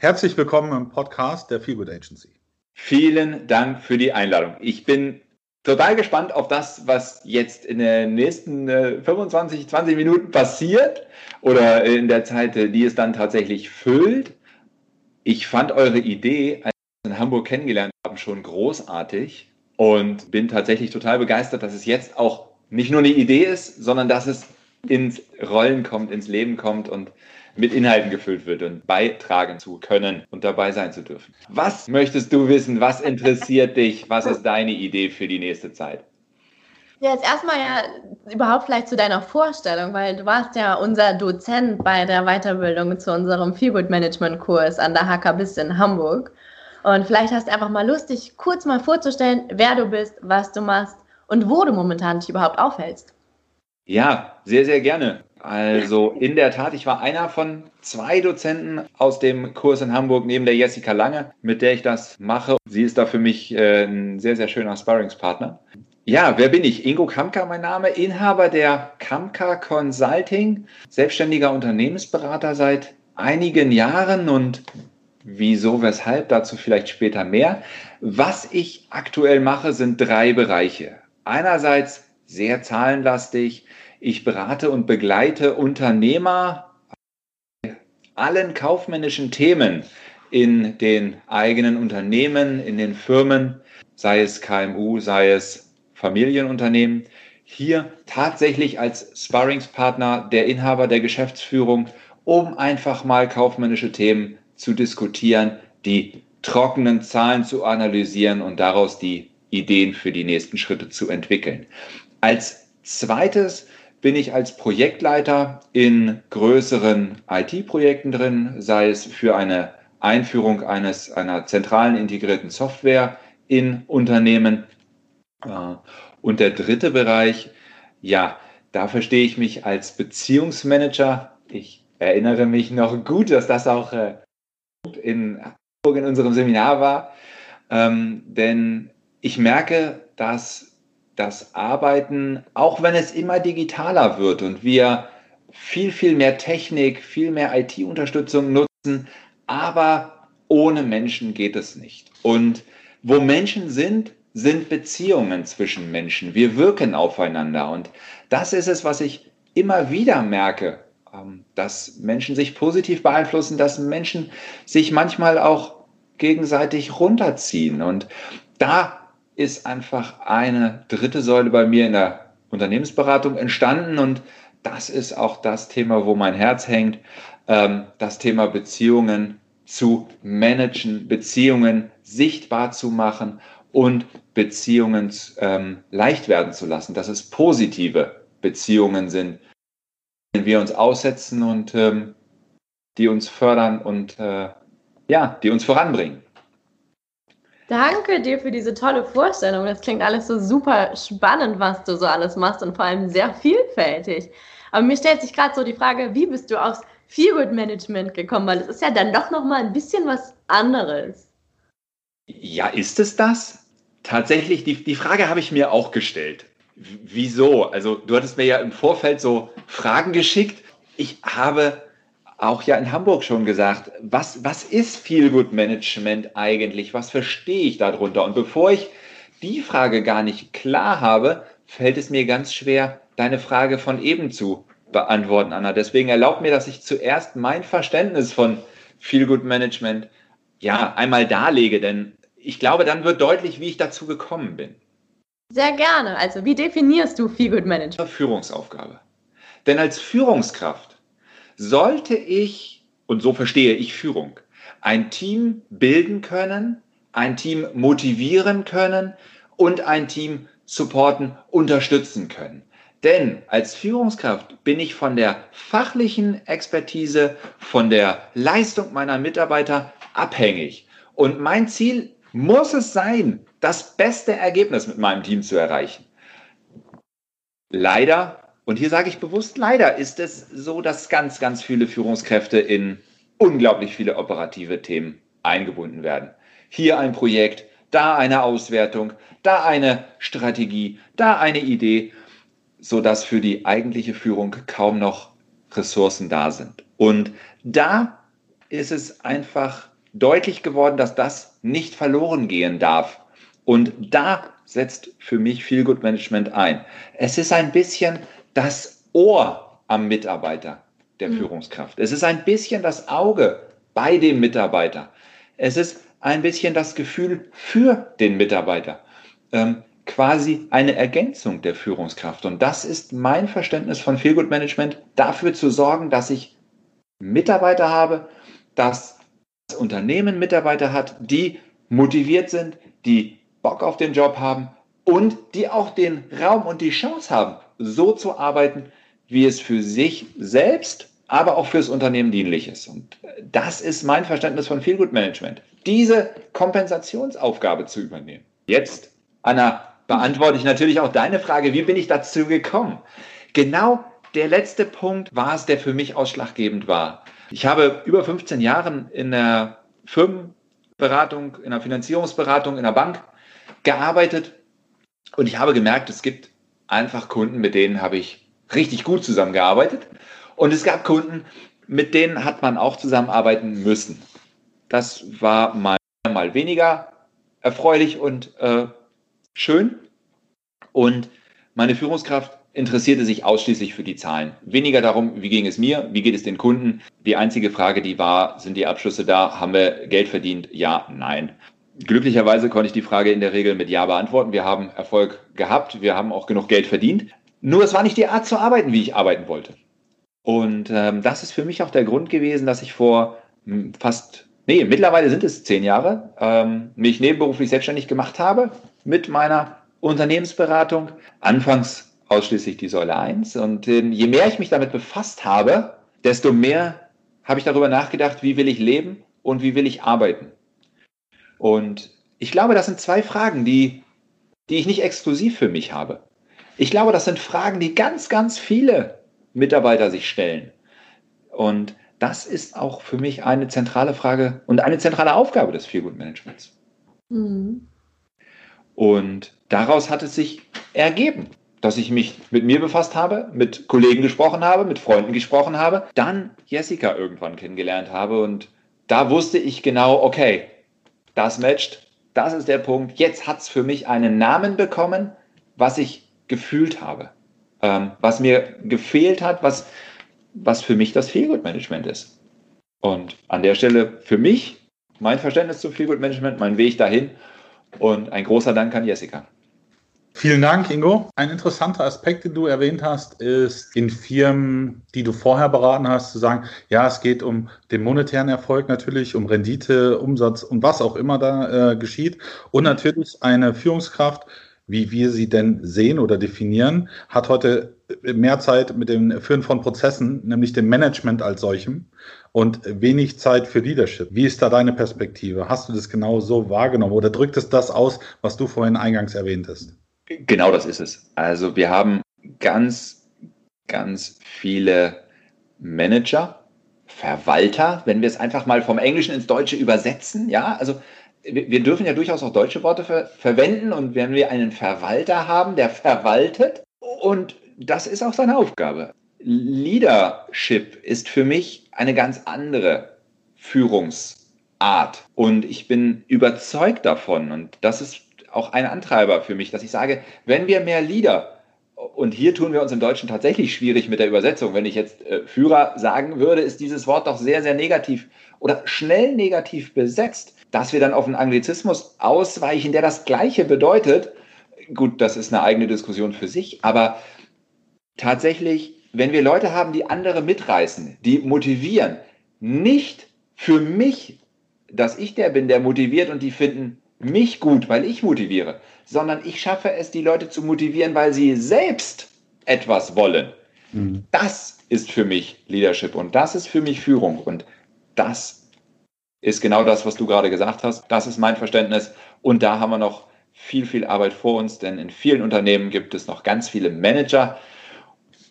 herzlich willkommen im Podcast der Feelgood Agency. Vielen Dank für die Einladung. Ich bin total gespannt auf das, was jetzt in den nächsten äh, 25, 20 Minuten passiert oder in der Zeit, äh, die es dann tatsächlich füllt. Ich fand eure Idee, als wir in Hamburg kennengelernt haben, schon großartig und bin tatsächlich total begeistert, dass es jetzt auch nicht nur eine Idee ist, sondern dass es ins Rollen kommt, ins Leben kommt und mit Inhalten gefüllt wird und beitragen zu können und dabei sein zu dürfen. Was möchtest du wissen? Was interessiert dich? Was ist deine Idee für die nächste Zeit? Ja, jetzt erstmal ja überhaupt vielleicht zu deiner Vorstellung, weil du warst ja unser Dozent bei der Weiterbildung zu unserem Feelgood Management Kurs an der HKBIS in Hamburg. Und vielleicht hast du einfach mal Lust, dich kurz mal vorzustellen, wer du bist, was du machst und wo du momentan dich überhaupt aufhältst. Ja, sehr, sehr gerne. Also in der Tat, ich war einer von zwei Dozenten aus dem Kurs in Hamburg neben der Jessica Lange, mit der ich das mache. Sie ist da für mich äh, ein sehr, sehr schöner Sparringspartner. Ja, wer bin ich? Ingo Kamka, mein Name, Inhaber der Kamka Consulting, selbstständiger Unternehmensberater seit einigen Jahren und wieso, weshalb, dazu vielleicht später mehr. Was ich aktuell mache, sind drei Bereiche. Einerseits sehr zahlenlastig, ich berate und begleite Unternehmer allen kaufmännischen Themen in den eigenen Unternehmen, in den Firmen, sei es KMU, sei es Familienunternehmen, hier tatsächlich als Sparringspartner der Inhaber der Geschäftsführung, um einfach mal kaufmännische Themen zu diskutieren, die trockenen Zahlen zu analysieren und daraus die Ideen für die nächsten Schritte zu entwickeln. Als zweites bin ich als Projektleiter in größeren IT-Projekten drin, sei es für eine Einführung eines, einer zentralen integrierten Software in Unternehmen. Äh, und der dritte Bereich, ja, da verstehe ich mich als Beziehungsmanager. Ich erinnere mich noch gut, dass das auch äh, in Hamburg in unserem Seminar war, ähm, denn ich merke, dass das Arbeiten, auch wenn es immer digitaler wird und wir viel, viel mehr Technik, viel mehr IT-Unterstützung nutzen, aber ohne Menschen geht es nicht. Und wo Menschen sind, sind Beziehungen zwischen Menschen. Wir wirken aufeinander. Und das ist es, was ich immer wieder merke, ähm, dass Menschen sich positiv beeinflussen, dass Menschen sich manchmal auch gegenseitig runterziehen. Und da ist einfach eine dritte Säule bei mir in der Unternehmensberatung entstanden. Und das ist auch das Thema, wo mein Herz hängt, ähm, das Thema Beziehungen zu managen, Beziehungen sichtbar zu machen und Beziehungen ähm, leicht werden zu lassen, dass es positive Beziehungen sind, denen wir uns aussetzen und ähm, die uns fördern und äh, ja, die uns voranbringen. Danke dir für diese tolle Vorstellung. Das klingt alles so super spannend, was du so alles machst und vor allem sehr vielfältig. Aber mir stellt sich gerade so die Frage, wie bist du aufs Feelgood Management gekommen? Weil es ist ja dann doch noch mal ein bisschen was anderes. Ja, ist es das? Tatsächlich, die, die Frage habe ich mir auch gestellt. Wieso? Also du hattest mir ja im Vorfeld so Fragen geschickt. Ich habe auch ja in Hamburg schon gesagt, was, was ist Feelgood Management eigentlich? Was verstehe ich darunter? Und bevor ich die Frage gar nicht klar habe, fällt es mir ganz schwer, deine Frage von eben zu beantworten, Anna. Deswegen erlaubt mir, dass ich zuerst mein Verständnis von Feelgood Management ja einmal darlege, denn ich glaube, dann wird deutlich, wie ich dazu gekommen bin. Sehr gerne. Also, wie definierst du Feelgood Management? Führungsaufgabe. Denn als Führungskraft sollte ich, und so verstehe ich Führung, ein Team bilden können, ein Team motivieren können und ein Team supporten, unterstützen können. Denn als Führungskraft bin ich von der fachlichen Expertise, von der Leistung meiner Mitarbeiter abhängig. Und mein Ziel muss es sein, das beste Ergebnis mit meinem Team zu erreichen. Leider, und hier sage ich bewusst leider, ist es so, dass ganz, ganz viele Führungskräfte in unglaublich viele operative Themen eingebunden werden. Hier ein Projekt, da eine Auswertung, da eine Strategie, da eine Idee, sodass für die eigentliche Führung kaum noch Ressourcen da sind. Und da ist es einfach deutlich geworden, dass das nicht verloren gehen darf. Und da setzt für mich Feel Good Management ein. Es ist ein bisschen das Ohr am Mitarbeiter der mhm. Führungskraft. Es ist ein bisschen das Auge bei dem Mitarbeiter. Es ist ein bisschen das Gefühl für den Mitarbeiter. Ähm, quasi eine Ergänzung der Führungskraft. Und das ist mein Verständnis von Feel Good Management, dafür zu sorgen, dass ich Mitarbeiter habe, dass das Unternehmen Mitarbeiter hat, die motiviert sind, die Bock auf den Job haben und die auch den Raum und die Chance haben, so zu arbeiten, wie es für sich selbst, aber auch fürs Unternehmen dienlich ist. Und das ist mein Verständnis von Feel Good Management. Diese Kompensationsaufgabe zu übernehmen. Jetzt, Anna, beantworte ich natürlich auch deine Frage, wie bin ich dazu gekommen? Genau der letzte Punkt war es, der für mich ausschlaggebend war. Ich habe über 15 Jahre in der Firmenberatung, in der Finanzierungsberatung, in der Bank gearbeitet und ich habe gemerkt, es gibt einfach Kunden, mit denen habe ich richtig gut zusammengearbeitet und es gab Kunden, mit denen hat man auch zusammenarbeiten müssen. Das war mal, mal weniger erfreulich und äh, schön. Und meine Führungskraft interessierte sich ausschließlich für die Zahlen. Weniger darum, wie ging es mir, wie geht es den Kunden. Die einzige Frage, die war, sind die Abschlüsse da? Haben wir Geld verdient? Ja, nein. Glücklicherweise konnte ich die Frage in der Regel mit Ja beantworten. Wir haben Erfolg gehabt, wir haben auch genug Geld verdient. Nur es war nicht die Art zu arbeiten, wie ich arbeiten wollte. Und ähm, das ist für mich auch der Grund gewesen, dass ich vor hm, fast, nee, mittlerweile sind es zehn Jahre, ähm, mich nebenberuflich selbstständig gemacht habe mit meiner Unternehmensberatung. Anfangs ausschließlich die Säule 1. Und äh, je mehr ich mich damit befasst habe, desto mehr habe ich darüber nachgedacht, wie will ich leben und wie will ich arbeiten. Und ich glaube, das sind zwei Fragen, die, die ich nicht exklusiv für mich habe. Ich glaube, das sind Fragen, die ganz, ganz viele Mitarbeiter sich stellen. Und das ist auch für mich eine zentrale Frage und eine zentrale Aufgabe des Feelgood-Managements. Mhm. Und daraus hat es sich ergeben dass ich mich mit mir befasst habe, mit Kollegen gesprochen habe, mit Freunden gesprochen habe, dann Jessica irgendwann kennengelernt habe und da wusste ich genau, okay, das matcht, das ist der Punkt. Jetzt hat es für mich einen Namen bekommen, was ich gefühlt habe, ähm, was mir gefehlt hat, was, was für mich das Feelgood-Management ist. Und an der Stelle für mich mein Verständnis zum Feelgood-Management, mein Weg dahin und ein großer Dank an Jessica. Vielen Dank, Ingo. Ein interessanter Aspekt, den du erwähnt hast, ist in Firmen, die du vorher beraten hast, zu sagen, ja, es geht um den monetären Erfolg natürlich, um Rendite, Umsatz und was auch immer da äh, geschieht. Und natürlich eine Führungskraft, wie wir sie denn sehen oder definieren, hat heute mehr Zeit mit dem Führen von Prozessen, nämlich dem Management als solchem und wenig Zeit für Leadership. Wie ist da deine Perspektive? Hast du das genau so wahrgenommen oder drückt es das aus, was du vorhin eingangs erwähnt hast? Genau das ist es. Also wir haben ganz, ganz viele Manager, Verwalter, wenn wir es einfach mal vom Englischen ins Deutsche übersetzen. Ja, also wir dürfen ja durchaus auch deutsche Worte ver verwenden und wenn wir einen Verwalter haben, der verwaltet und das ist auch seine Aufgabe. Leadership ist für mich eine ganz andere Führungsart und ich bin überzeugt davon und das ist auch ein Antreiber für mich, dass ich sage, wenn wir mehr Leader und hier tun wir uns im Deutschen tatsächlich schwierig mit der Übersetzung. Wenn ich jetzt äh, Führer sagen würde, ist dieses Wort doch sehr, sehr negativ oder schnell negativ besetzt, dass wir dann auf einen Anglizismus ausweichen, der das Gleiche bedeutet. Gut, das ist eine eigene Diskussion für sich, aber tatsächlich, wenn wir Leute haben, die andere mitreißen, die motivieren, nicht für mich, dass ich der bin, der motiviert und die finden, mich gut, weil ich motiviere, sondern ich schaffe es, die Leute zu motivieren, weil sie selbst etwas wollen. Mhm. Das ist für mich Leadership und das ist für mich Führung und das ist genau das, was du gerade gesagt hast. Das ist mein Verständnis. Und da haben wir noch viel, viel Arbeit vor uns, denn in vielen Unternehmen gibt es noch ganz viele Manager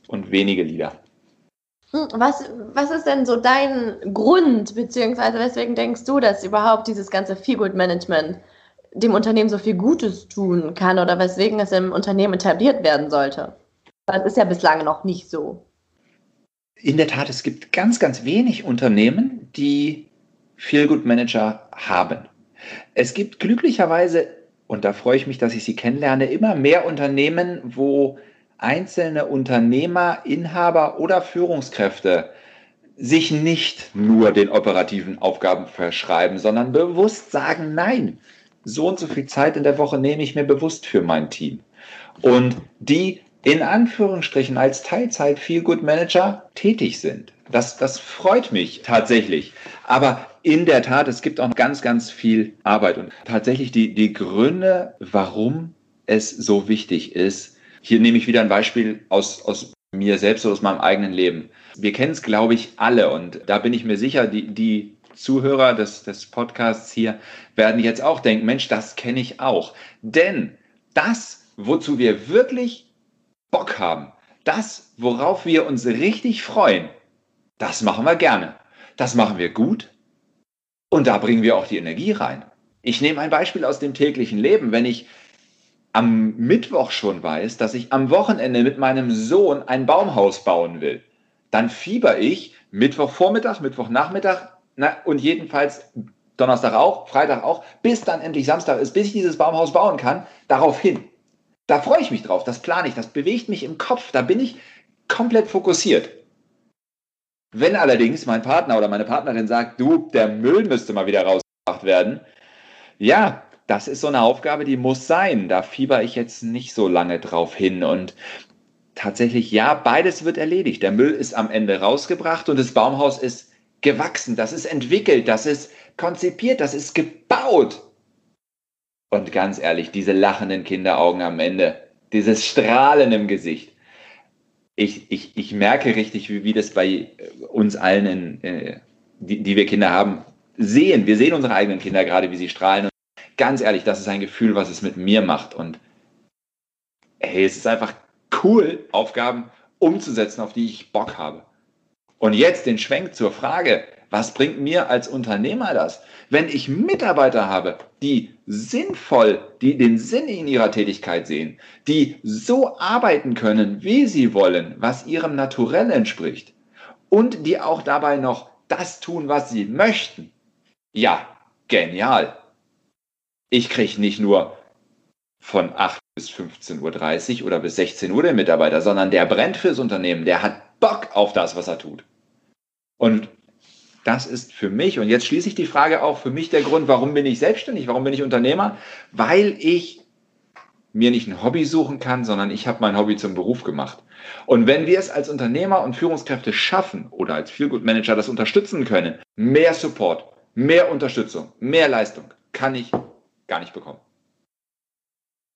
und wenige Leader. Hm, was, was ist denn so dein Grund, beziehungsweise weswegen denkst du, dass überhaupt dieses ganze Feel-Good-Management dem Unternehmen so viel Gutes tun kann oder weswegen es im Unternehmen etabliert werden sollte? Das ist ja bislang noch nicht so. In der Tat, es gibt ganz, ganz wenig Unternehmen, die Feel-Good-Manager haben. Es gibt glücklicherweise, und da freue ich mich, dass ich sie kennenlerne, immer mehr Unternehmen, wo einzelne Unternehmer, Inhaber oder Führungskräfte sich nicht nur den operativen Aufgaben verschreiben, sondern bewusst sagen, nein, so und so viel Zeit in der Woche nehme ich mir bewusst für mein Team. Und die in Anführungsstrichen als Teilzeit Feel Good Manager tätig sind. Das, das freut mich tatsächlich. Aber in der Tat, es gibt auch ganz, ganz viel Arbeit und tatsächlich die, die Gründe, warum es so wichtig ist, hier nehme ich wieder ein Beispiel aus, aus mir selbst oder aus meinem eigenen Leben. Wir kennen es, glaube ich, alle und da bin ich mir sicher, die, die Zuhörer des, des Podcasts hier werden jetzt auch denken, Mensch, das kenne ich auch. Denn das, wozu wir wirklich Bock haben, das, worauf wir uns richtig freuen, das machen wir gerne. Das machen wir gut und da bringen wir auch die Energie rein. Ich nehme ein Beispiel aus dem täglichen Leben. Wenn ich am Mittwoch schon weiß, dass ich am Wochenende mit meinem Sohn ein Baumhaus bauen will, dann fieber ich Mittwochvormittag, Mittwochnachmittag na, und jedenfalls Donnerstag auch, Freitag auch, bis dann endlich Samstag ist, bis ich dieses Baumhaus bauen kann, darauf hin. Da freue ich mich drauf, das plane ich, das bewegt mich im Kopf, da bin ich komplett fokussiert. Wenn allerdings mein Partner oder meine Partnerin sagt, du, der Müll müsste mal wieder rausgebracht werden, ja, das ist so eine Aufgabe, die muss sein. Da fieber ich jetzt nicht so lange drauf hin. Und tatsächlich, ja, beides wird erledigt. Der Müll ist am Ende rausgebracht und das Baumhaus ist gewachsen, das ist entwickelt, das ist konzipiert, das ist gebaut. Und ganz ehrlich, diese lachenden Kinderaugen am Ende, dieses Strahlen im Gesicht. Ich, ich, ich merke richtig, wie, wie das bei uns allen, in, äh, die, die wir Kinder haben, sehen. Wir sehen unsere eigenen Kinder gerade, wie sie strahlen ganz ehrlich, das ist ein Gefühl, was es mit mir macht. Und hey, es ist einfach cool, Aufgaben umzusetzen, auf die ich Bock habe. Und jetzt den Schwenk zur Frage, was bringt mir als Unternehmer das? Wenn ich Mitarbeiter habe, die sinnvoll, die den Sinn in ihrer Tätigkeit sehen, die so arbeiten können, wie sie wollen, was ihrem Naturell entspricht und die auch dabei noch das tun, was sie möchten. Ja, genial ich kriege nicht nur von 8 bis 15.30 Uhr oder bis 16 Uhr den Mitarbeiter, sondern der brennt fürs Unternehmen, der hat Bock auf das, was er tut. Und das ist für mich, und jetzt schließe ich die Frage auch, für mich der Grund, warum bin ich selbstständig, warum bin ich Unternehmer? Weil ich mir nicht ein Hobby suchen kann, sondern ich habe mein Hobby zum Beruf gemacht. Und wenn wir es als Unternehmer und Führungskräfte schaffen oder als Feelgood Manager das unterstützen können, mehr Support, mehr Unterstützung, mehr Leistung, kann ich gar nicht bekommen.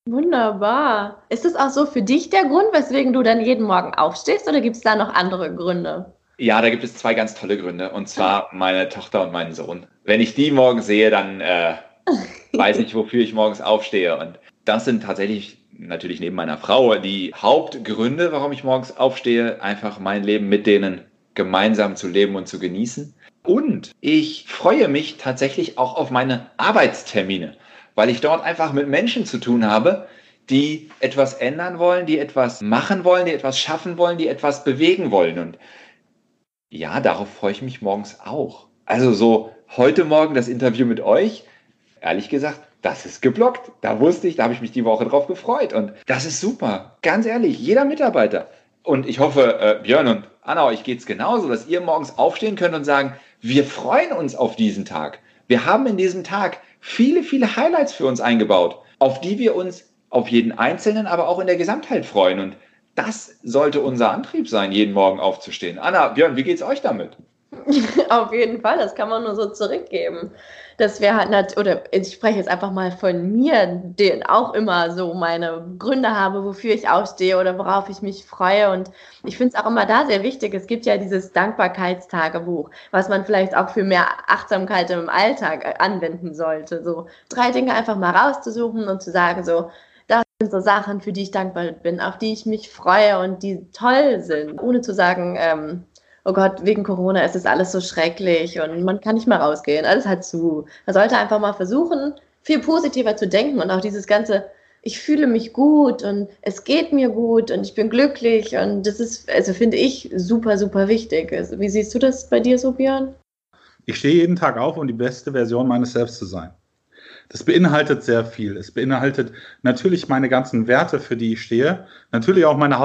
Wunderbar. Ist es auch so für dich der Grund, weswegen du dann jeden Morgen aufstehst oder gibt es da noch andere Gründe? Ja, da gibt es zwei ganz tolle Gründe und zwar meine Tochter und meinen Sohn. Wenn ich die morgen sehe, dann äh, weiß ich, wofür ich morgens aufstehe. Und das sind tatsächlich natürlich neben meiner Frau die Hauptgründe, warum ich morgens aufstehe, einfach mein Leben mit denen gemeinsam zu leben und zu genießen. Und ich freue mich tatsächlich auch auf meine Arbeitstermine weil ich dort einfach mit Menschen zu tun habe, die etwas ändern wollen, die etwas machen wollen, die etwas schaffen wollen, die etwas bewegen wollen. Und ja, darauf freue ich mich morgens auch. Also so heute Morgen das Interview mit euch, ehrlich gesagt, das ist geblockt. Da wusste ich, da habe ich mich die Woche drauf gefreut. Und das ist super. Ganz ehrlich, jeder Mitarbeiter. Und ich hoffe, äh, Björn und Anna, euch geht es genauso, dass ihr morgens aufstehen könnt und sagen, wir freuen uns auf diesen Tag. Wir haben in diesem Tag viele, viele Highlights für uns eingebaut, auf die wir uns auf jeden Einzelnen, aber auch in der Gesamtheit freuen. Und das sollte unser Antrieb sein, jeden Morgen aufzustehen. Anna, Björn, wie geht's euch damit? Auf jeden Fall, das kann man nur so zurückgeben. Dass wir halt, oder ich spreche jetzt einfach mal von mir, den auch immer so meine Gründe habe, wofür ich aufstehe oder worauf ich mich freue. Und ich finde es auch immer da sehr wichtig. Es gibt ja dieses Dankbarkeitstagebuch, was man vielleicht auch für mehr Achtsamkeit im Alltag äh, anwenden sollte. So drei Dinge einfach mal rauszusuchen und zu sagen, so, das sind so Sachen, für die ich dankbar bin, auf die ich mich freue und die toll sind, ohne zu sagen, ähm, oh Gott, wegen Corona ist es alles so schrecklich und man kann nicht mehr rausgehen, alles hat zu. Man sollte einfach mal versuchen, viel positiver zu denken und auch dieses ganze, ich fühle mich gut und es geht mir gut und ich bin glücklich und das ist, also finde ich, super, super wichtig. Also, wie siehst du das bei dir so, Björn? Ich stehe jeden Tag auf, um die beste Version meines Selbst zu sein. Das beinhaltet sehr viel. Es beinhaltet natürlich meine ganzen Werte, für die ich stehe, natürlich auch meine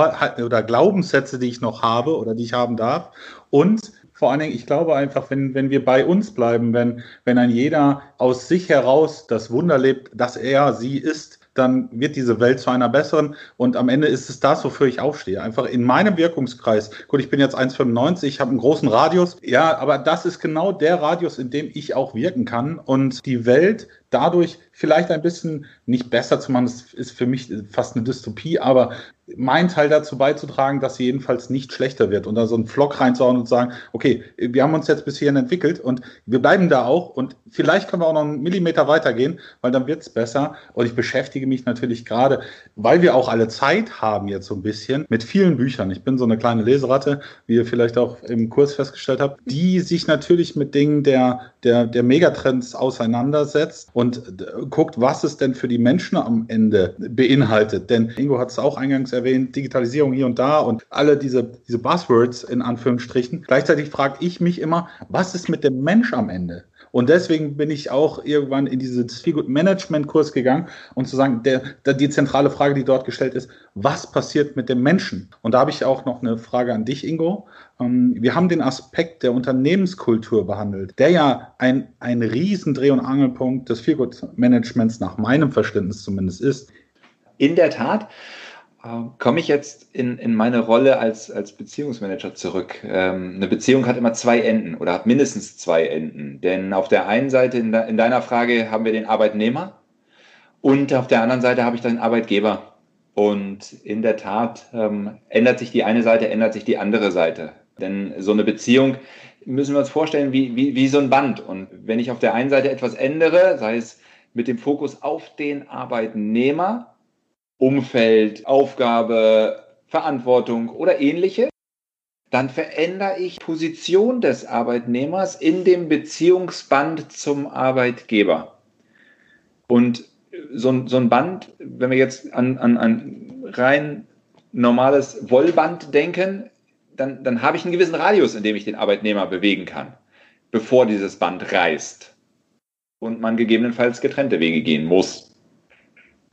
oder Glaubenssätze, die ich noch habe oder die ich haben darf. Und vor allen Dingen, ich glaube einfach, wenn, wenn wir bei uns bleiben, wenn, wenn ein jeder aus sich heraus das Wunder lebt, dass er sie ist, dann wird diese Welt zu einer besseren. Und am Ende ist es das, wofür ich aufstehe. Einfach in meinem Wirkungskreis. Gut, ich bin jetzt 1,95, ich habe einen großen Radius. Ja, aber das ist genau der Radius, in dem ich auch wirken kann. Und die Welt dadurch vielleicht ein bisschen nicht besser zu machen, das ist für mich fast eine Dystopie, aber mein Teil dazu beizutragen, dass sie jedenfalls nicht schlechter wird. Und da so einen Vlog reinzuhauen und sagen, okay, wir haben uns jetzt bis hierhin entwickelt und wir bleiben da auch und vielleicht können wir auch noch einen Millimeter weitergehen, weil dann wird es besser. Und ich beschäftige mich natürlich gerade, weil wir auch alle Zeit haben jetzt so ein bisschen mit vielen Büchern. Ich bin so eine kleine Leseratte, wie ihr vielleicht auch im Kurs festgestellt habt, die sich natürlich mit Dingen der, der, der Megatrends auseinandersetzt und guckt, was es denn für die Menschen am Ende beinhaltet. Denn Ingo hat es auch eingangs erwähnt, Digitalisierung hier und da und alle diese, diese Buzzwords in Anführungsstrichen. Gleichzeitig frage ich mich immer, was ist mit dem Mensch am Ende? Und deswegen bin ich auch irgendwann in diesen Feelgood Management Kurs gegangen und zu sagen, der, der, die zentrale Frage, die dort gestellt ist, was passiert mit dem Menschen? Und da habe ich auch noch eine Frage an dich, Ingo. Ähm, wir haben den Aspekt der Unternehmenskultur behandelt, der ja ein, ein Riesendreh- und Angelpunkt des Feelgood Managements nach meinem Verständnis zumindest ist. In der Tat komme ich jetzt in, in meine Rolle als, als Beziehungsmanager zurück. Ähm, eine Beziehung hat immer zwei Enden oder hat mindestens zwei Enden. Denn auf der einen Seite in, de, in deiner Frage haben wir den Arbeitnehmer und auf der anderen Seite habe ich den Arbeitgeber. Und in der Tat ähm, ändert sich die eine Seite, ändert sich die andere Seite. Denn so eine Beziehung müssen wir uns vorstellen wie, wie, wie so ein Band. Und wenn ich auf der einen Seite etwas ändere, sei es mit dem Fokus auf den Arbeitnehmer, Umfeld, Aufgabe, Verantwortung oder ähnliche, dann verändere ich Position des Arbeitnehmers in dem Beziehungsband zum Arbeitgeber. Und so ein, so ein Band, wenn wir jetzt an, an, an rein normales Wollband denken, dann, dann habe ich einen gewissen Radius, in dem ich den Arbeitnehmer bewegen kann, bevor dieses Band reißt und man gegebenenfalls getrennte Wege gehen muss.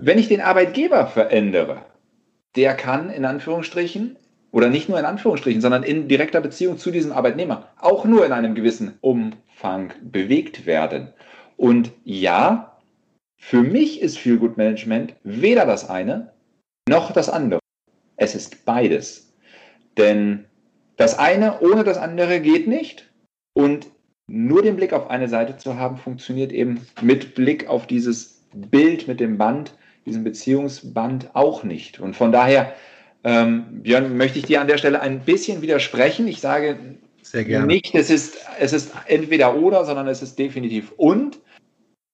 Wenn ich den Arbeitgeber verändere, der kann in Anführungsstrichen oder nicht nur in Anführungsstrichen, sondern in direkter Beziehung zu diesem Arbeitnehmer auch nur in einem gewissen Umfang bewegt werden. Und ja, für mich ist Feel Good Management weder das eine noch das andere. Es ist beides. Denn das eine ohne das andere geht nicht. Und nur den Blick auf eine Seite zu haben, funktioniert eben mit Blick auf dieses Bild mit dem Band diesem Beziehungsband auch nicht. Und von daher, ähm, Björn, möchte ich dir an der Stelle ein bisschen widersprechen. Ich sage nicht, es ist, es ist entweder oder, sondern es ist definitiv und.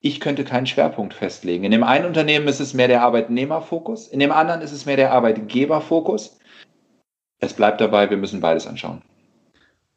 Ich könnte keinen Schwerpunkt festlegen. In dem einen Unternehmen ist es mehr der Arbeitnehmerfokus, in dem anderen ist es mehr der Arbeitgeberfokus. Es bleibt dabei, wir müssen beides anschauen.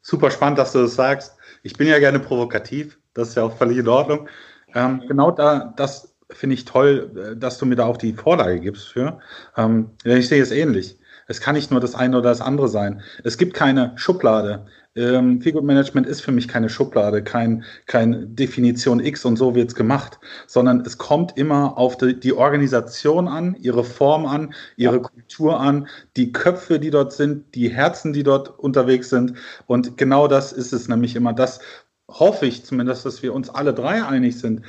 Super spannend, dass du das sagst. Ich bin ja gerne provokativ, das ist ja auch völlig in Ordnung. Ähm, genau da, das finde ich toll, äh, dass du mir da auch die Vorlage gibst für. Ähm, ich sehe es ähnlich. Es kann nicht nur das eine oder das andere sein. Es gibt keine Schublade. Ähm, Feelgood Management ist für mich keine Schublade, kein, kein Definition X und so wird es gemacht, sondern es kommt immer auf die, die, Organisation an, ihre Form an, ihre ja. Kultur an, die Köpfe, die dort sind, die Herzen, die dort unterwegs sind. Und genau das ist es nämlich immer. Das hoffe ich zumindest, dass wir uns alle drei einig sind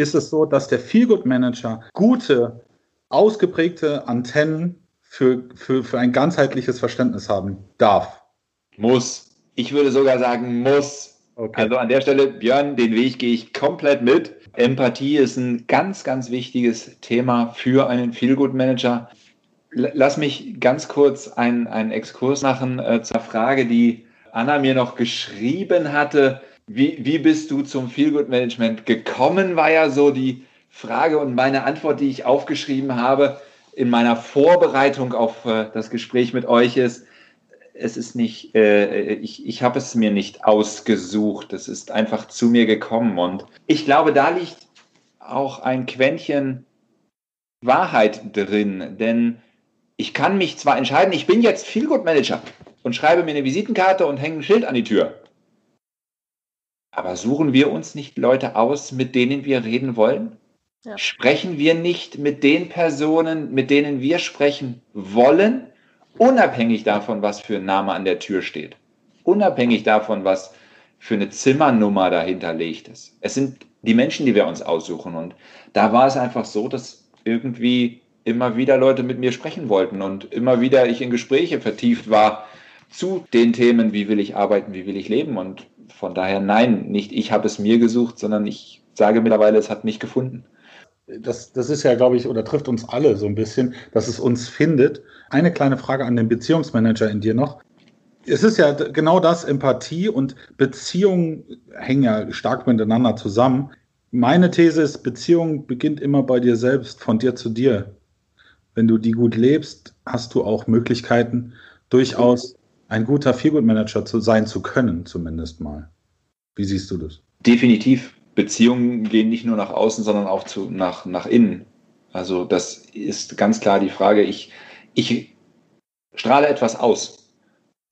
ist es so, dass der Feelgood Manager gute, ausgeprägte Antennen für, für, für ein ganzheitliches Verständnis haben darf. Muss. Ich würde sogar sagen, muss. Okay. Also an der Stelle, Björn, den Weg gehe ich komplett mit. Empathie ist ein ganz, ganz wichtiges Thema für einen Feelgood-Manager. Lass mich ganz kurz einen, einen Exkurs machen äh, zur Frage, die Anna mir noch geschrieben hatte. Wie, wie bist du zum Feelgood-Management gekommen, war ja so die Frage und meine Antwort, die ich aufgeschrieben habe in meiner Vorbereitung auf äh, das Gespräch mit euch ist, es ist nicht, äh, ich, ich habe es mir nicht ausgesucht, es ist einfach zu mir gekommen. Und ich glaube, da liegt auch ein Quäntchen Wahrheit drin, denn ich kann mich zwar entscheiden, ich bin jetzt Feelgood Manager und schreibe mir eine Visitenkarte und hänge ein Schild an die Tür. Aber suchen wir uns nicht Leute aus, mit denen wir reden wollen? Ja. Sprechen wir nicht mit den Personen, mit denen wir sprechen wollen? Unabhängig davon, was für ein Name an der Tür steht. Unabhängig davon, was für eine Zimmernummer dahinter liegt ist. Es sind die Menschen, die wir uns aussuchen. Und da war es einfach so, dass irgendwie immer wieder Leute mit mir sprechen wollten und immer wieder ich in Gespräche vertieft war zu den Themen, wie will ich arbeiten, wie will ich leben. Und von daher, nein, nicht ich habe es mir gesucht, sondern ich sage mittlerweile, es hat mich gefunden das, das ist ja, glaube ich, oder trifft uns alle so ein bisschen, dass es uns findet. Eine kleine Frage an den Beziehungsmanager in dir noch. Es ist ja genau das, Empathie und Beziehung hängen ja stark miteinander zusammen. Meine These ist, Beziehung beginnt immer bei dir selbst, von dir zu dir. Wenn du die gut lebst, hast du auch Möglichkeiten, durchaus ein guter Feelgood-Manager zu sein zu können, zumindest mal. Wie siehst du das? Definitiv. Beziehungen gehen nicht nur nach außen, sondern auch zu, nach, nach innen. Also das ist ganz klar die Frage. Ich, ich strahle etwas aus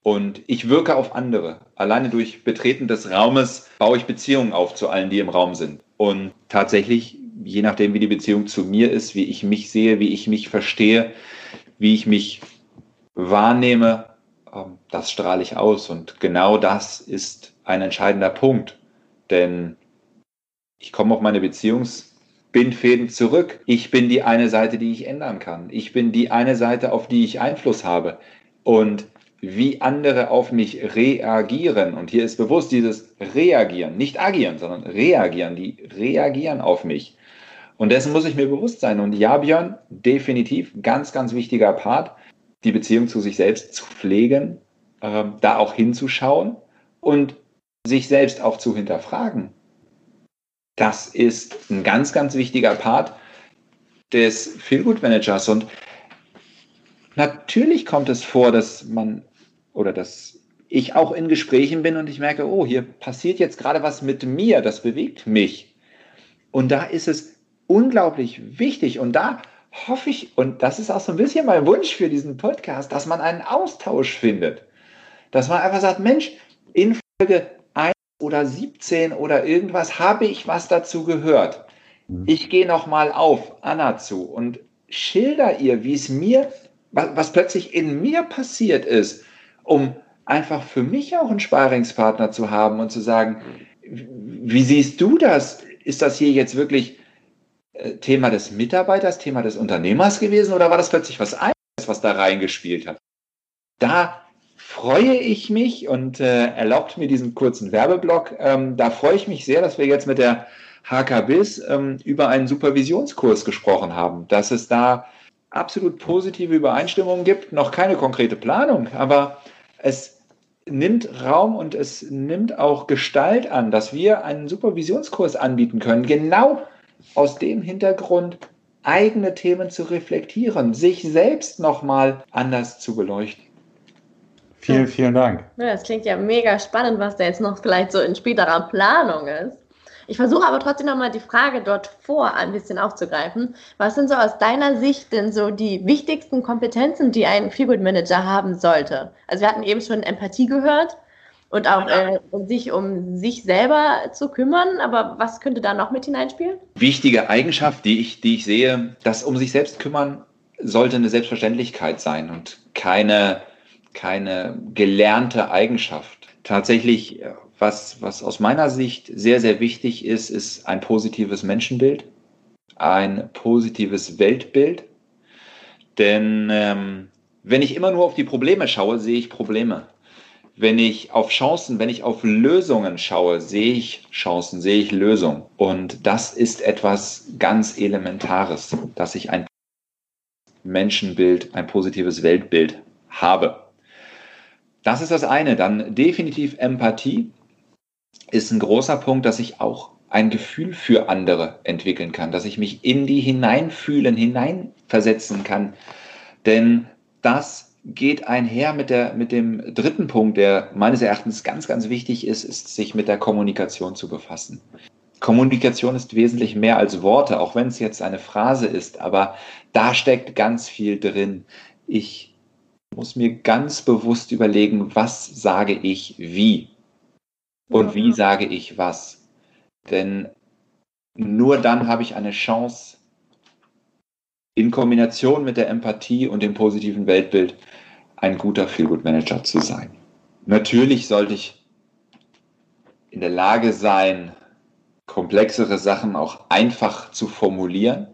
und ich wirke auf andere. Alleine durch Betreten des Raumes baue ich Beziehungen auf zu allen, die im Raum sind. Und tatsächlich, je nachdem, wie die Beziehung zu mir ist, wie ich mich sehe, wie ich mich verstehe, wie ich mich wahrnehme, das strahle ich aus. Und genau das ist ein entscheidender Punkt. Denn ich komme auf meine Beziehungsbindfäden zurück. Ich bin die eine Seite, die ich ändern kann. Ich bin die eine Seite, auf die ich Einfluss habe. Und wie andere auf mich reagieren, und hier ist bewusst dieses Reagieren, nicht agieren, sondern reagieren, die reagieren auf mich. Und dessen muss ich mir bewusst sein. Und ja, Björn, definitiv ganz, ganz wichtiger Part, die Beziehung zu sich selbst zu pflegen, äh, da auch hinzuschauen und sich selbst auch zu hinterfragen. Das ist ein ganz, ganz wichtiger Part des Feelgood-Managers. Und natürlich kommt es vor, dass man oder dass ich auch in Gesprächen bin und ich merke, oh, hier passiert jetzt gerade was mit mir, das bewegt mich. Und da ist es unglaublich wichtig und da hoffe ich, und das ist auch so ein bisschen mein Wunsch für diesen Podcast, dass man einen Austausch findet. Dass man einfach sagt, Mensch, in Folge oder 17 oder irgendwas habe ich was dazu gehört. Mhm. Ich gehe noch mal auf Anna zu und schilder ihr, wie es mir, was, was plötzlich in mir passiert ist, um einfach für mich auch einen Sparingspartner zu haben und zu sagen, wie siehst du das? Ist das hier jetzt wirklich Thema des Mitarbeiters, Thema des Unternehmers gewesen oder war das plötzlich was anderes, was da reingespielt hat? Da freue ich mich und äh, erlaubt mir diesen kurzen Werbeblock. Ähm, da freue ich mich sehr, dass wir jetzt mit der HKBIS ähm, über einen Supervisionskurs gesprochen haben, dass es da absolut positive Übereinstimmungen gibt, noch keine konkrete Planung, aber es nimmt Raum und es nimmt auch Gestalt an, dass wir einen Supervisionskurs anbieten können, genau aus dem Hintergrund, eigene Themen zu reflektieren, sich selbst nochmal anders zu beleuchten. Vielen, vielen Dank. Ja, das klingt ja mega spannend, was da jetzt noch vielleicht so in späterer Planung ist. Ich versuche aber trotzdem nochmal die Frage dort vor ein bisschen aufzugreifen. Was sind so aus deiner Sicht denn so die wichtigsten Kompetenzen, die ein Feelgood Manager haben sollte? Also wir hatten eben schon Empathie gehört und auch äh, sich um sich selber zu kümmern, aber was könnte da noch mit hineinspielen? Wichtige Eigenschaft, die ich, die ich sehe, das um sich selbst kümmern sollte eine Selbstverständlichkeit sein und keine keine gelernte Eigenschaft. Tatsächlich, was, was aus meiner Sicht sehr, sehr wichtig ist, ist ein positives Menschenbild, ein positives Weltbild. Denn ähm, wenn ich immer nur auf die Probleme schaue, sehe ich Probleme. Wenn ich auf Chancen, wenn ich auf Lösungen schaue, sehe ich Chancen, sehe ich Lösungen. Und das ist etwas ganz Elementares, dass ich ein Menschenbild, ein positives Weltbild habe. Das ist das eine. Dann definitiv Empathie ist ein großer Punkt, dass ich auch ein Gefühl für andere entwickeln kann, dass ich mich in die hineinfühlen, hineinversetzen kann. Denn das geht einher mit, der, mit dem dritten Punkt, der meines Erachtens ganz, ganz wichtig ist, ist, sich mit der Kommunikation zu befassen. Kommunikation ist wesentlich mehr als Worte, auch wenn es jetzt eine Phrase ist, aber da steckt ganz viel drin. Ich muss mir ganz bewusst überlegen, was sage ich wie und wie sage ich was. Denn nur dann habe ich eine Chance, in Kombination mit der Empathie und dem positiven Weltbild ein guter Feelgood-Manager zu sein. Natürlich sollte ich in der Lage sein, komplexere Sachen auch einfach zu formulieren.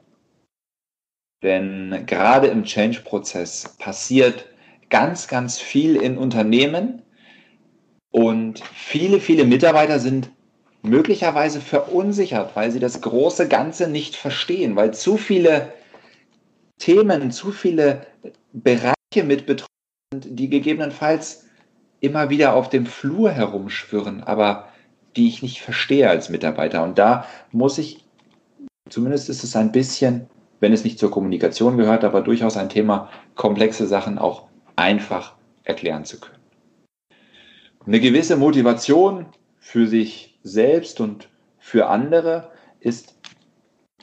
Denn gerade im Change-Prozess passiert ganz, ganz viel in Unternehmen und viele, viele Mitarbeiter sind möglicherweise verunsichert, weil sie das große Ganze nicht verstehen, weil zu viele Themen, zu viele Bereiche mit betroffen sind, die gegebenenfalls immer wieder auf dem Flur herumschwirren, aber die ich nicht verstehe als Mitarbeiter. Und da muss ich, zumindest ist es ein bisschen, wenn es nicht zur Kommunikation gehört, aber durchaus ein Thema, komplexe Sachen auch einfach erklären zu können. Eine gewisse Motivation für sich selbst und für andere ist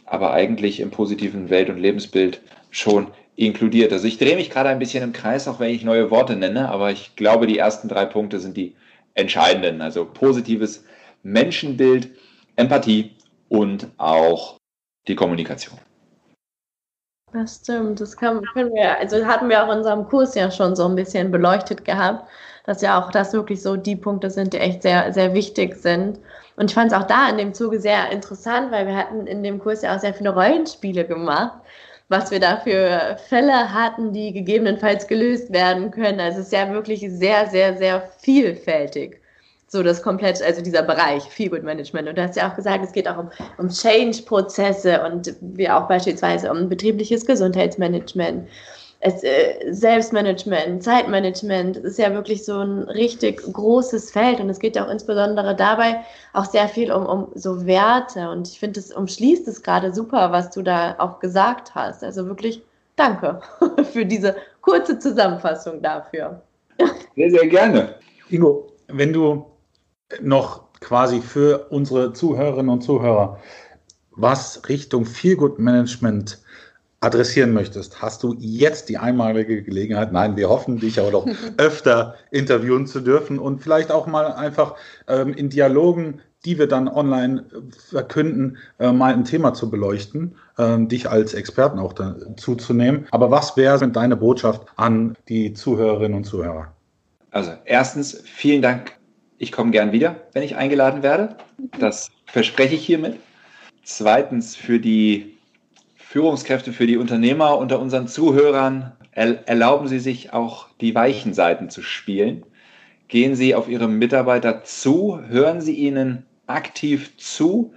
aber eigentlich im positiven Welt- und Lebensbild schon inkludiert. Also ich drehe mich gerade ein bisschen im Kreis, auch wenn ich neue Worte nenne, aber ich glaube, die ersten drei Punkte sind die entscheidenden. Also positives Menschenbild, Empathie und auch die Kommunikation. Das stimmt, das kann, können wir, also hatten wir auch in unserem Kurs ja schon so ein bisschen beleuchtet gehabt, dass ja auch das wirklich so die Punkte sind, die echt sehr, sehr wichtig sind. Und ich fand es auch da in dem Zuge sehr interessant, weil wir hatten in dem Kurs ja auch sehr viele Rollenspiele gemacht, was wir da für Fälle hatten, die gegebenenfalls gelöst werden können. Also es ist ja wirklich sehr, sehr, sehr vielfältig so das komplett, also dieser Bereich Feelgood Management. Und du hast ja auch gesagt, es geht auch um, um Change-Prozesse und wir auch beispielsweise um betriebliches Gesundheitsmanagement, es, äh, Selbstmanagement, Zeitmanagement. Es ist ja wirklich so ein richtig großes Feld und es geht ja auch insbesondere dabei auch sehr viel um, um so Werte. Und ich finde, es umschließt es gerade super, was du da auch gesagt hast. Also wirklich danke für diese kurze Zusammenfassung dafür. Sehr, sehr gerne. Ingo, wenn du noch quasi für unsere Zuhörerinnen und Zuhörer was Richtung Feelgood Management adressieren möchtest, hast du jetzt die einmalige Gelegenheit. Nein, wir hoffen, dich aber doch öfter interviewen zu dürfen und vielleicht auch mal einfach ähm, in Dialogen, die wir dann online verkünden, äh, mal ein Thema zu beleuchten, äh, dich als Experten auch dazu zu nehmen. Aber was wäre deine Botschaft an die Zuhörerinnen und Zuhörer? Also erstens, vielen Dank ich komme gern wieder, wenn ich eingeladen werde. Das verspreche ich hiermit. Zweitens für die Führungskräfte, für die Unternehmer unter unseren Zuhörern, erlauben Sie sich auch die weichen Seiten zu spielen. Gehen Sie auf Ihre Mitarbeiter zu, hören Sie ihnen aktiv zu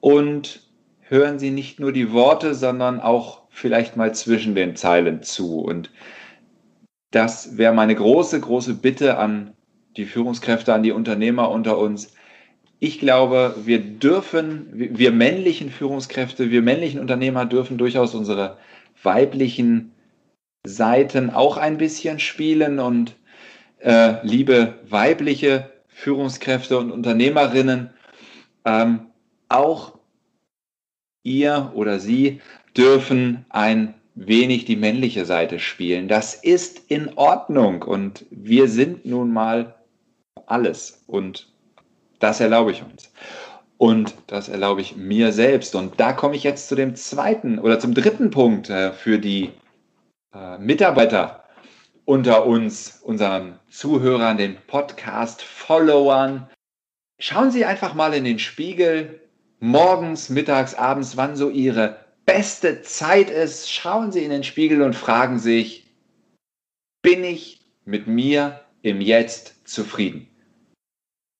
und hören Sie nicht nur die Worte, sondern auch vielleicht mal zwischen den Zeilen zu. Und das wäre meine große, große Bitte an die Führungskräfte, an die Unternehmer unter uns. Ich glaube, wir dürfen, wir männlichen Führungskräfte, wir männlichen Unternehmer dürfen durchaus unsere weiblichen Seiten auch ein bisschen spielen und äh, liebe weibliche Führungskräfte und Unternehmerinnen, ähm, auch ihr oder sie dürfen ein wenig die männliche Seite spielen. Das ist in Ordnung und wir sind nun mal alles. Und das erlaube ich uns. Und das erlaube ich mir selbst. Und da komme ich jetzt zu dem zweiten oder zum dritten Punkt äh, für die äh, Mitarbeiter unter uns, unseren Zuhörern, den Podcast-Followern. Schauen Sie einfach mal in den Spiegel, morgens, mittags, abends, wann so Ihre beste Zeit ist. Schauen Sie in den Spiegel und fragen sich, bin ich mit mir im Jetzt zufrieden.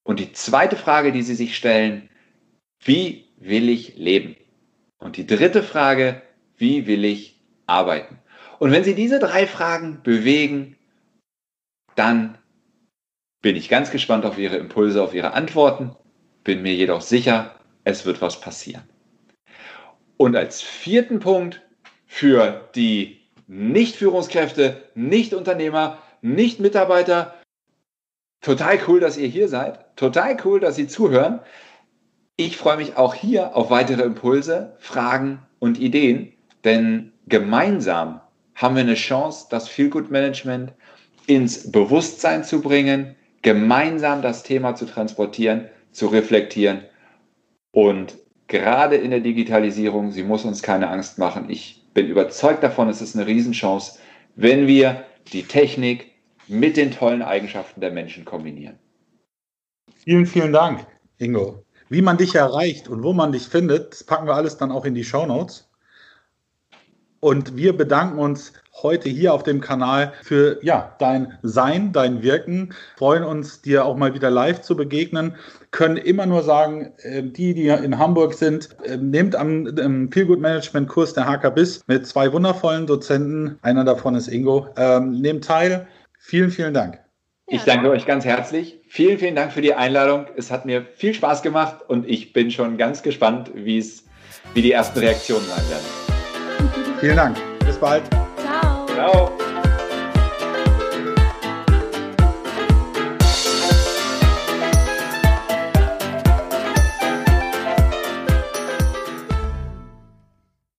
Und die zweite Frage, die Sie sich stellen, wie will ich leben? Und die dritte Frage, wie will ich arbeiten? Und wenn Sie diese drei Fragen bewegen, dann bin ich ganz gespannt auf Ihre Impulse, auf Ihre Antworten, bin mir jedoch sicher, es wird was passieren. Und als vierten Punkt für die Nicht-Führungskräfte, Nicht-Unternehmer, Nicht-Mitarbeiter, total cool, dass ihr hier seid, total cool, dass Sie zuhören. Ich freue mich auch hier auf weitere Impulse, Fragen und Ideen, denn gemeinsam haben wir eine Chance, das Feelgood Management ins Bewusstsein zu bringen, gemeinsam das Thema zu transportieren, zu reflektieren und gerade in der Digitalisierung, sie muss uns keine Angst machen. Ich bin überzeugt davon, es ist eine Riesenchance, wenn wir die Technik mit den tollen Eigenschaften der Menschen kombinieren. Vielen, vielen Dank, Ingo. Wie man dich erreicht und wo man dich findet, das packen wir alles dann auch in die Show Notes. Und wir bedanken uns heute hier auf dem Kanal für ja, dein Sein, dein Wirken. Freuen uns, dir auch mal wieder live zu begegnen. Können immer nur sagen, äh, die, die in Hamburg sind, äh, nehmt am Feelgood Management Kurs der HKBIS mit zwei wundervollen Dozenten. Einer davon ist Ingo. Ähm, nehmt teil. Vielen, vielen Dank. Ich danke euch ganz herzlich. Vielen, vielen Dank für die Einladung. Es hat mir viel Spaß gemacht und ich bin schon ganz gespannt, wie es, wie die ersten Reaktionen sein werden. Vielen Dank. Bis bald. Ciao. Ciao.